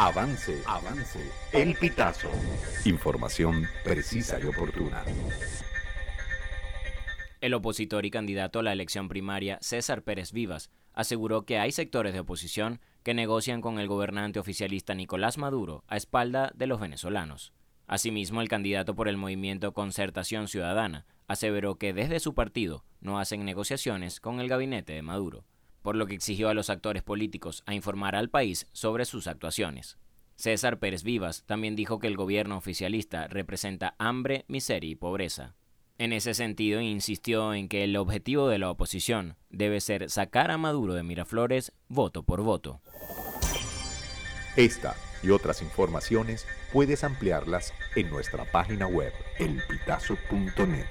Avance, avance. El pitazo. Información precisa y oportuna. El opositor y candidato a la elección primaria, César Pérez Vivas, aseguró que hay sectores de oposición que negocian con el gobernante oficialista Nicolás Maduro a espalda de los venezolanos. Asimismo, el candidato por el movimiento Concertación Ciudadana aseveró que desde su partido no hacen negociaciones con el gabinete de Maduro por lo que exigió a los actores políticos a informar al país sobre sus actuaciones. César Pérez Vivas también dijo que el gobierno oficialista representa hambre, miseria y pobreza. En ese sentido, insistió en que el objetivo de la oposición debe ser sacar a Maduro de Miraflores voto por voto. Esta y otras informaciones puedes ampliarlas en nuestra página web elpitazo.net.